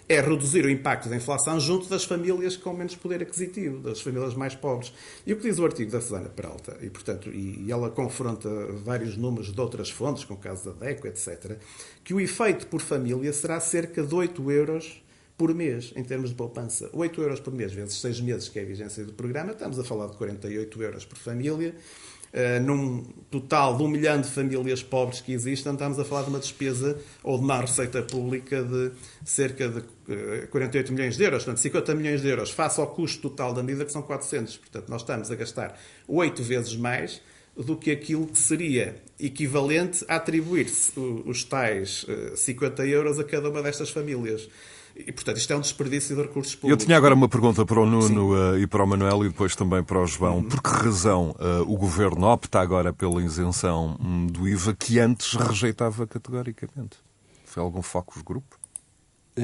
é reduzir o impacto da inflação junto das famílias com menos poder aquisitivo, das famílias mais pobres. E o que diz o artigo da Susana Peralta, e, portanto, e, ela confronta vários números de outras fontes, com o caso da DECO, etc., que o efeito por família será cerca de 8 euros por mês, em termos de poupança. 8 euros por mês, vezes 6 meses, que é a vigência do programa, estamos a falar de 48 euros por família. Uh, num total de um milhão de famílias pobres que existem, estamos a falar de uma despesa ou de uma receita pública de cerca de 48 milhões de euros, portanto 50 milhões de euros face ao custo total da medida que são 400. Portanto, nós estamos a gastar 8 vezes mais do que aquilo que seria equivalente a atribuir os tais 50 euros a cada uma destas famílias. E, portanto, isto é um desperdício de recursos públicos. Eu tinha agora uma pergunta para o Nuno uh, e para o Manuel e depois também para o João. Uhum. Por que razão uh, o Governo opta agora pela isenção um, do IVA que antes rejeitava categoricamente? Foi algum focus grupo?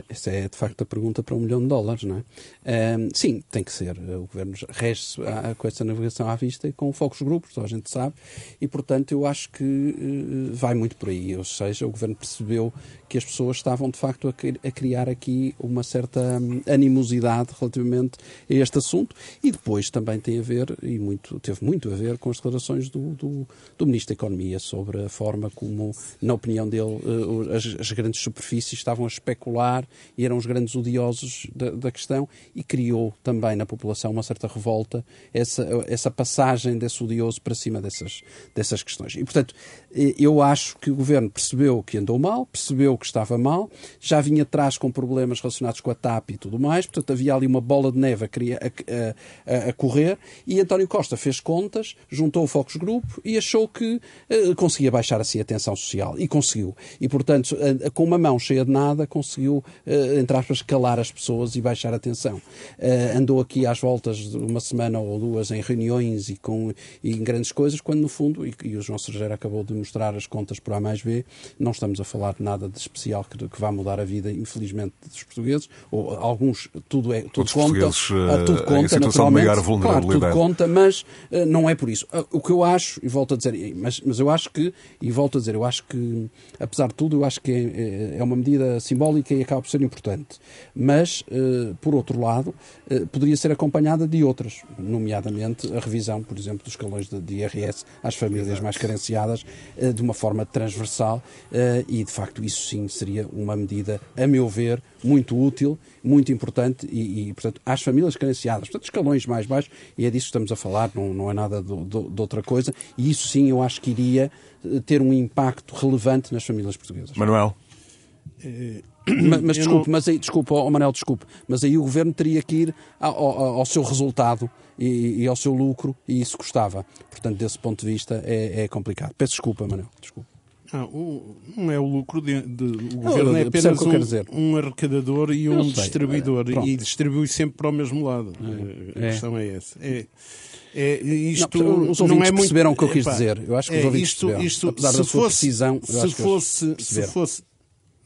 Essa é, de facto, a pergunta para um milhão de dólares, não é? Um, sim, tem que ser. O Governo rege-se com essa navegação à vista e com focos grupos, a gente sabe, e, portanto, eu acho que uh, vai muito por aí. Ou seja, o Governo percebeu que as pessoas estavam, de facto, a, a criar aqui uma certa hum, animosidade relativamente a este assunto e depois também tem a ver, e muito, teve muito a ver, com as declarações do, do, do Ministro da Economia sobre a forma como, na opinião dele, uh, as, as grandes superfícies estavam a especular e eram os grandes odiosos da, da, questão e criou também na população uma certa revolta, essa, essa passagem desse odioso para cima dessas, dessas questões. E, portanto, eh, eu acho que o governo percebeu que andou mal, percebeu que estava mal, já vinha atrás com problemas relacionados com a TAP e tudo mais, portanto, havia ali uma bola de neve a, a, a, a correr e António Costa fez contas, juntou o Focus Group e achou que uh, conseguia baixar assim a tensão social e conseguiu. E, portanto, com uma mão cheia de nada, conseguiu entre aspas, calar as pessoas e baixar a tensão. Uh, andou aqui às voltas de uma semana ou duas em reuniões e, com, e em grandes coisas, quando no fundo, e, e o João Sergeira acabou de mostrar as contas por A mais B, não estamos a falar de nada de especial que, que vá mudar a vida, infelizmente, dos portugueses, ou alguns, tudo é, tudo conta, uh, tudo conta, naturalmente, claro, tudo conta, mas não é por isso. Uh, o que eu acho, e volto a dizer, mas, mas eu acho que, e volto a dizer, eu acho que, apesar de tudo, eu acho que é, é, é uma medida simbólica e acaba por ser importante. Mas, eh, por outro lado, eh, poderia ser acompanhada de outras, nomeadamente a revisão, por exemplo, dos escalões de IRS às famílias mais carenciadas, eh, de uma forma transversal, e de facto isso sim seria uma medida, a meu ver, muito útil, muito importante e, e portanto, às famílias carenciadas, portanto, escalões mais baixos, e é disso que estamos a falar, não, não é nada de, de, de outra coisa, e isso sim eu acho que iria ter um impacto relevante nas famílias portuguesas. Manuel? Mas, mas desculpe, não... mas aí, desculpe, oh, Manel, desculpe, mas aí o governo teria que ir ao, ao, ao seu resultado e, e, ao seu lucro e isso custava. Portanto, desse ponto de vista é, é complicado. Peço desculpa, Manel, desculpe. Ah, o, não é o lucro de, de o governo é apenas um, um, arrecadador e um distribuidor e distribui sempre para o mesmo lado. É, a questão é essa. É, é, isto não, os ouvintes não é muito, perceberam o que eu quis dizer. Eu acho que os é, ouvintes isto, perceberam. Isto, Apesar se da sua fosse, precisão, se fosse, se fosse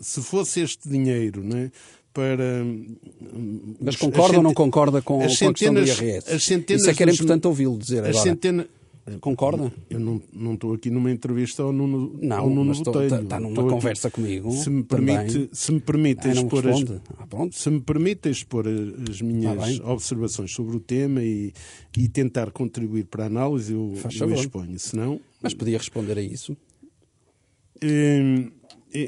se fosse este dinheiro né, para. Mas concorda ou não concorda com, as com a questão do IRS? As centenas Isso é que era importante ouvi-lo dizer agora. Centena... Concorda? Eu não, não estou aqui numa entrevista ao Nuno, não, ao Nuno Botelho. Está tá numa estou conversa aqui. comigo. Se me permite, se me permite ah, expor as, ah, se me permite expor as minhas ah, observações sobre o tema e, e tentar contribuir para a análise, eu, eu exponho. Senão, Mas podia responder a isso? Hum,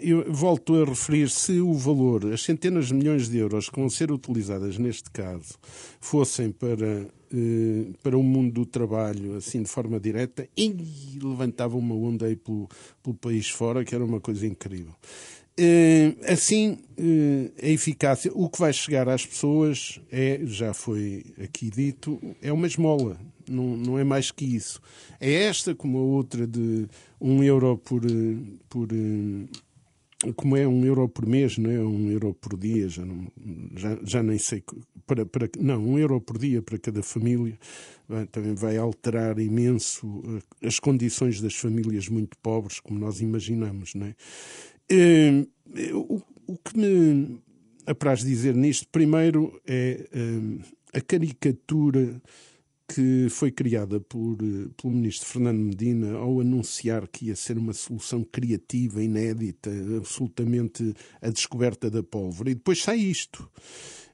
eu volto a referir, se o valor, as centenas de milhões de euros que vão ser utilizadas neste caso, fossem para, eh, para o mundo do trabalho, assim, de forma direta, e levantava uma onda aí pelo, pelo país fora, que era uma coisa incrível. Eh, assim, eh, a eficácia, o que vai chegar às pessoas é, já foi aqui dito, é uma esmola, não, não é mais que isso. É esta como a outra de um euro por, por como é um euro por mês, não é um euro por dia, já, não, já, já nem sei, para, para, não, um euro por dia para cada família, também vai alterar imenso eh, as condições das famílias muito pobres, como nós imaginamos, não é? Eh, o, o que me apraz dizer nisto, primeiro, é a caricatura que foi criada por, eh, pelo ministro Fernando Medina ao anunciar que ia ser uma solução criativa, inédita, absolutamente a descoberta da pólvora. E depois sai isto,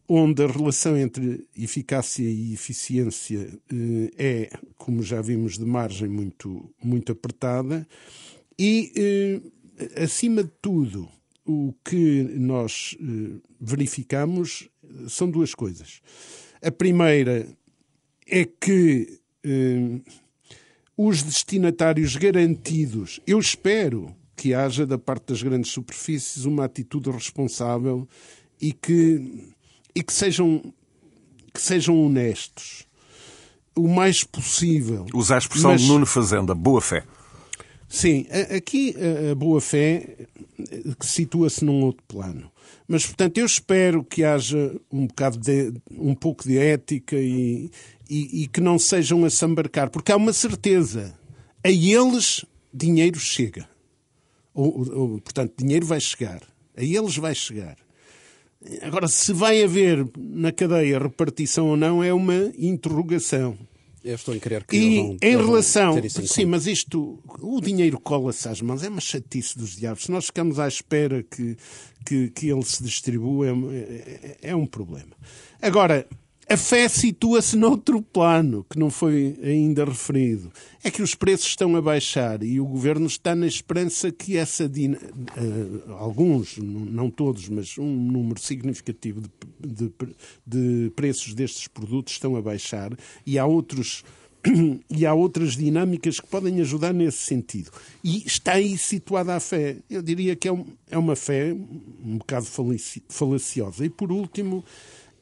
onde a relação entre eficácia e eficiência eh, é, como já vimos, de margem muito, muito apertada e, eh, acima de tudo, o que nós verificamos são duas coisas. A primeira é que eh, os destinatários garantidos, eu espero que haja da parte das grandes superfícies uma atitude responsável e que, e que sejam que sejam honestos o mais possível. Usar a expressão Mas, de Nuno Fazenda, boa fé. Sim, aqui a boa fé eh, situa-se num outro plano. Mas, portanto, eu espero que haja um bocado de, um pouco de ética e, e, e que não sejam a sambarcar, porque há uma certeza. A eles, dinheiro chega. Ou, ou, portanto, dinheiro vai chegar. A eles vai chegar. Agora, se vai haver na cadeia repartição ou não é uma interrogação. Eu estou em querer que E vão, em relação. Sim, mas isto. O dinheiro cola-se às mãos. É uma chatice dos diabos. Se nós ficamos à espera que, que, que ele se distribua, é, é, é um problema. Agora, a fé situa-se noutro plano, que não foi ainda referido. É que os preços estão a baixar e o governo está na esperança que essa. Uh, alguns, não todos, mas um número significativo de, de, de preços destes produtos estão a baixar e há outros e há outras dinâmicas que podem ajudar nesse sentido. E está aí situada a fé. Eu diria que é, um, é uma fé um bocado falaciosa. E por último,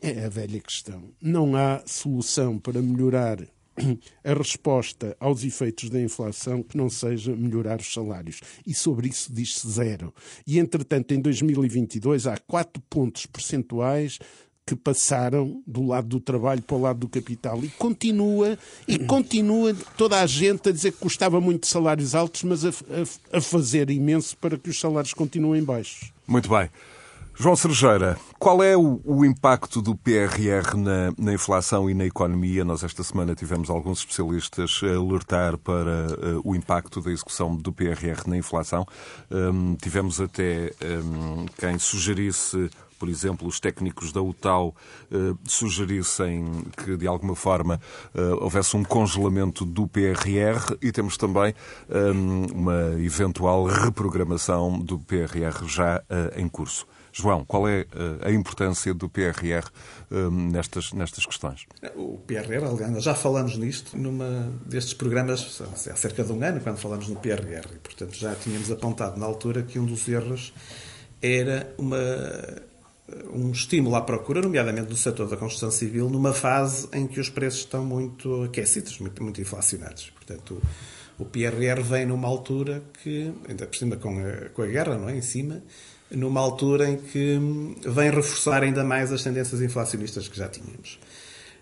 é a velha questão. Não há solução para melhorar a resposta aos efeitos da inflação que não seja melhorar os salários. E sobre isso diz-se zero. E, entretanto, em 2022 há quatro pontos percentuais que passaram do lado do trabalho para o lado do capital. E continua, e continua toda a gente a dizer que custava muito salários altos, mas a, a, a fazer imenso para que os salários continuem baixos. Muito bem. João Sergeira, qual é o, o impacto do PRR na, na, inflação e na economia? Nós esta semana tivemos alguns especialistas a alertar para uh, o impacto da execução do PRR na inflação. Um, tivemos até um, quem sugerisse por exemplo, os técnicos da UTAU eh, sugerissem que, de alguma forma, eh, houvesse um congelamento do PRR e temos também eh, uma eventual reprogramação do PRR já eh, em curso. João, qual é eh, a importância do PRR eh, nestas, nestas questões? O PRR, aliás, já falamos nisto numa destes programas há cerca de um ano, quando falamos no PRR. E, portanto, já tínhamos apontado na altura que um dos erros era uma, um estímulo à procura, nomeadamente no setor da construção civil, numa fase em que os preços estão muito aquecidos, muito, muito inflacionados. Portanto, o, o PRR vem numa altura que, ainda por cima com a, com a guerra não é, em cima, numa altura em que vem reforçar ainda mais as tendências inflacionistas que já tínhamos.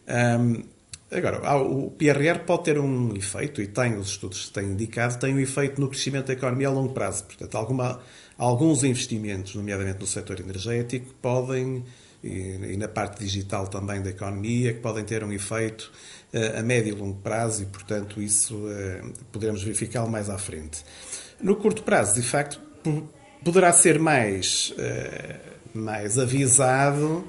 Um, agora, o PRR pode ter um efeito, e tem, os estudos têm indicado, tem um efeito no crescimento da economia a longo prazo. Portanto, alguma, alguns investimentos, nomeadamente no setor energético, podem, e, e, na parte digital também da economia, que podem ter um efeito uh, a médio e longo prazo, e, portanto, isso uh, poderemos verificá-lo mais à frente. No curto prazo, de facto, poderá ser mais, uh, mais avisado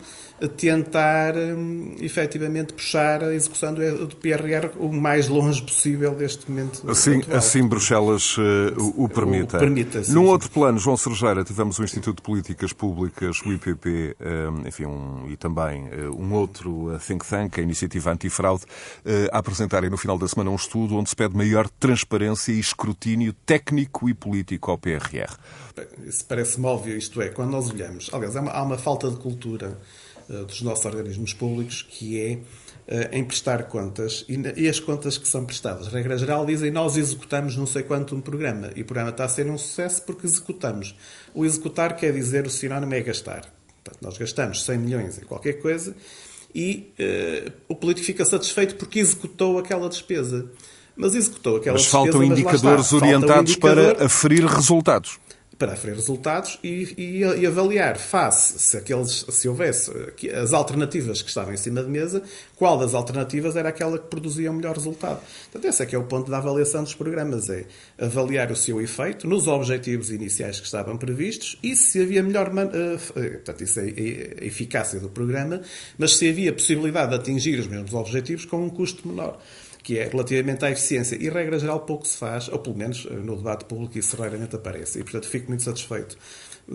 tentar um, efetivamente puxar a execução do, do PRR o mais longe possível deste momento. Assim, assim Bruxelas uh, o, o permita. O permita sim, Num sim. outro plano, João Sergeira, tivemos o Instituto de Políticas Públicas, o IPP, um, enfim, um, e também uh, um outro think tank, a Iniciativa Antifraude, uh, a apresentarem no final da semana um estudo onde se pede maior transparência e escrutínio técnico e político ao PRR. Isso parece-me óbvio, isto é, quando nós olhamos, aliás, há uma, há uma falta de cultura eh, dos nossos organismos públicos, que é em prestar contas e, as contas que são prestadas, regra geral, dizem nós executamos não sei quanto um programa e o programa está a ser um sucesso porque executamos. O executar quer dizer o sinónimo é gastar. Portanto, nós gastamos 100 milhões em qualquer coisa e uh, o político fica satisfeito porque executou aquela despesa. Mas executou aquela mas despesa. Faltam mas indicadores orientados falta um indicador... para aferir resultados para aferir resultados e, e, e, avaliar face se aqueles se houvesse as alternativas que estavam em cima de mesa, qual das alternativas era aquela que produzia o melhor resultado. Portanto, esse é que é o ponto da avaliação dos programas, é avaliar o seu efeito nos objetivos iniciais que estavam previstos e se havia melhor, uh, portanto, isso é a eficácia do programa, mas se havia possibilidade de atingir os mesmos objetivos com um custo menor que é relativamente à eficiência. E, regra geral, pouco se faz, ou pelo menos eh, no debate público isso raramente aparece. E, portanto, fico muito satisfeito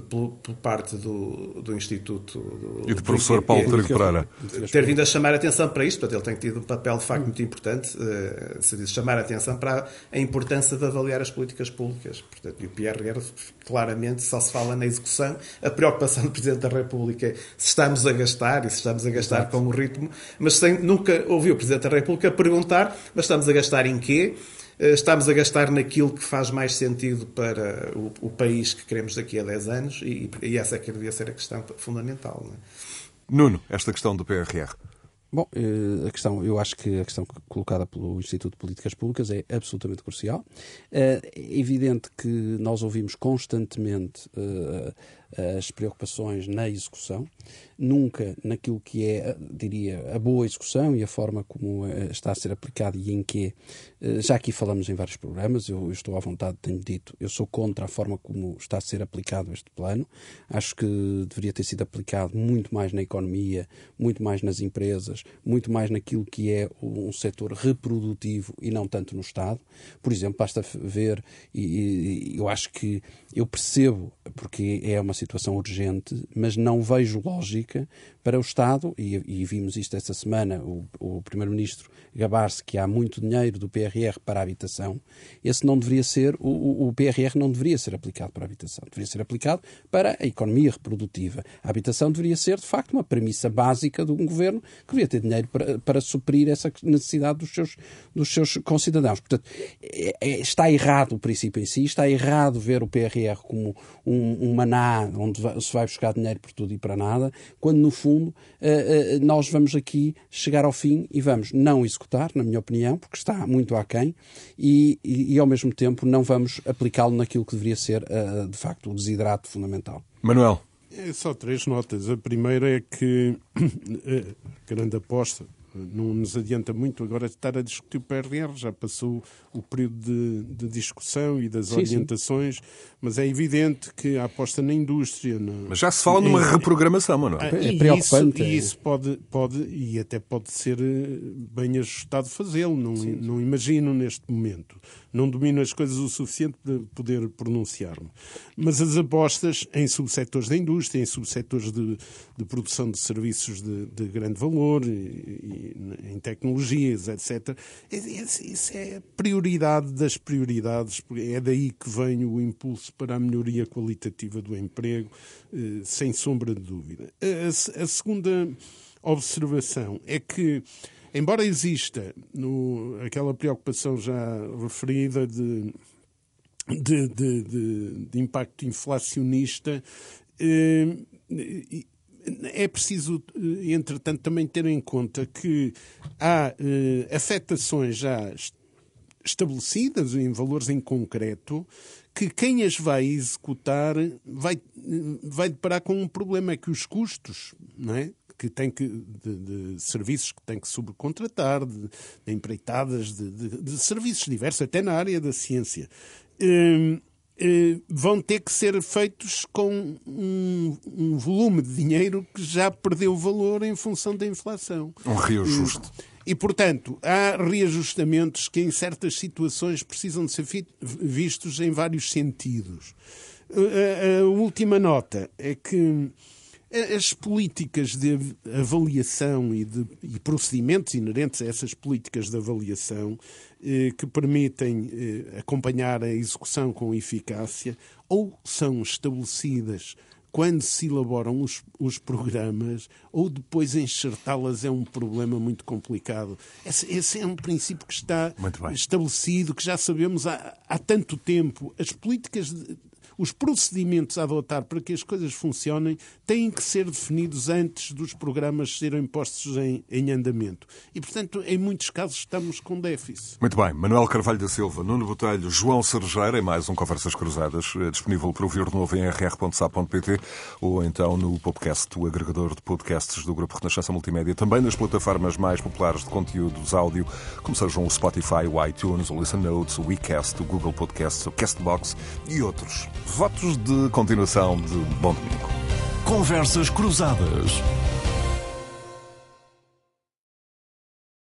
por, por parte do, do Instituto. Do, e do professor Paulo Trigo Pereira. Ter vindo a chamar a atenção para isto, portanto, ele tem tido um papel de facto muito importante, uh, se diz, chamar a atenção para a importância de avaliar as políticas públicas. Portanto, e o PRR, claramente, só se fala na execução. A preocupação do Presidente da República é se estamos a gastar e se estamos a gastar Exato. com o ritmo, mas sem, nunca ouviu o Presidente da República perguntar, mas estamos a gastar em quê? Eh, estamos a gastar naquilo que faz mais sentido para o, o país que queremos daqui a 10 anos e, e, essa é que devia ser a questão fundamental. É? Nuno, esta questão do PRR. Bom, eh, a questão, eu acho que a questão colocada pelo Instituto de Políticas Públicas é absolutamente crucial. Eh, é evidente que nós ouvimos constantemente as preocupações na execução, nunca naquilo que é, diria, a boa execução e a forma como eh, está a ser aplicado e em que. Eh, já aqui falamos em vários programas, eu, estou à vontade, tenho dito, eu sou contra a forma como está a ser aplicado este plano. Acho que deveria ter sido aplicado muito mais na economia, muito mais nas empresas, muito mais naquilo que é um setor reprodutivo e não tanto no Estado. Por exemplo, basta ver, e, e eu acho que eu percebo, porque é uma situação urgente, mas não vejo lógica para o Estado, e, e vimos isto esta semana, o, o Primeiro-Ministro gabar-se que há muito dinheiro do PRR para a habitação, esse não deveria ser, o, o PRR não deveria ser aplicado para a habitação, deveria ser aplicado para a economia reprodutiva. A habitação deveria ser, de facto, uma premissa básica de um governo que deveria ter dinheiro para, para suprir essa necessidade dos seus, dos seus concidadãos. Portanto, é, é, está errado o princípio em si, está errado ver o PRR como um, um maná onde se vai buscar dinheiro por tudo e para nada, quando no fundo eh, eh, nós vamos aqui chegar ao fim e vamos não executar, na minha opinião, porque está muito aquém, e, e, e ao mesmo tempo não vamos aplicá-lo naquilo que deveria ser, eh, de facto, o desidrato fundamental. Manuel. É só três notas. A primeira é que a grande aposta não nos adianta muito agora estar a discutir o PRR, já passou o período de, de discussão e das sim, orientações, sim. Mas é evidente que a aposta na indústria. Na, mas já se fala numa reprogramação, mano. É, é preocupante. Isso, e isso pode, pode, e até pode ser eh, bem ajustado fazê-lo, não, não imagino neste momento. Não domino as coisas o suficiente para poder pronunciar-me. Mas as apostas em subsetores da indústria, em subsetores de, de produção de serviços de, de grande valor, e, e, em tecnologias, etc., isso é prioridade das prioridades, é daí que vem o impulso para a melhoria qualitativa do emprego, eh, sem sombra de dúvida. A, segunda observação é que embora exista no, aquela preocupação já referida de, de, de, de impacto inflacionista, eh, é preciso, eh, entretanto, também ter em conta que há afetações já estabelecidas em valores em concreto que quem as vai executar vai, vai deparar com um problema, é que os custos, não é? que tem que, de, de, serviços que tem que subcontratar, de, de empreitadas, de, de, serviços diversos, até na área da ciência, eh, eh, vão ter que ser feitos com um, um, volume de dinheiro que já perdeu valor em função da inflação. Um reajuste. E, portanto, há reajustamentos que, em certas situações, precisam de ser vistos em vários sentidos. A, a última nota é que as políticas de avaliação e, de, e procedimentos inerentes a essas políticas de avaliação eh, que permitem eh, acompanhar a execução com eficácia ou são estabelecidas quando se elaboram os, os programas, ou depois enxertá-las é um problema muito complicado. Esse, esse é um princípio que está estabelecido, que já sabemos há, há tanto tempo. As políticas de, os procedimentos a adotar para que as coisas funcionem têm que ser definidos antes dos programas serem postos em, em andamento. E, portanto, em muitos casos estamos com déficit. Muito bem. Manuel Carvalho da Silva, Nuno Botelho, João Sergeira, em mais um Conversas Cruzadas, eh, disponível para ouvir de novo em rr.sa.pt ou então no podcast, o agregador de podcasts do Grupo Renascença Multimédia, também nas plataformas mais populares de conteúdos áudio, como sejam o Spotify, o iTunes, o Listen Notes, o WeCast, o Google Podcasts, o Castbox e outros. Votos de continuação de bom domingo. Conversas Cruzadas.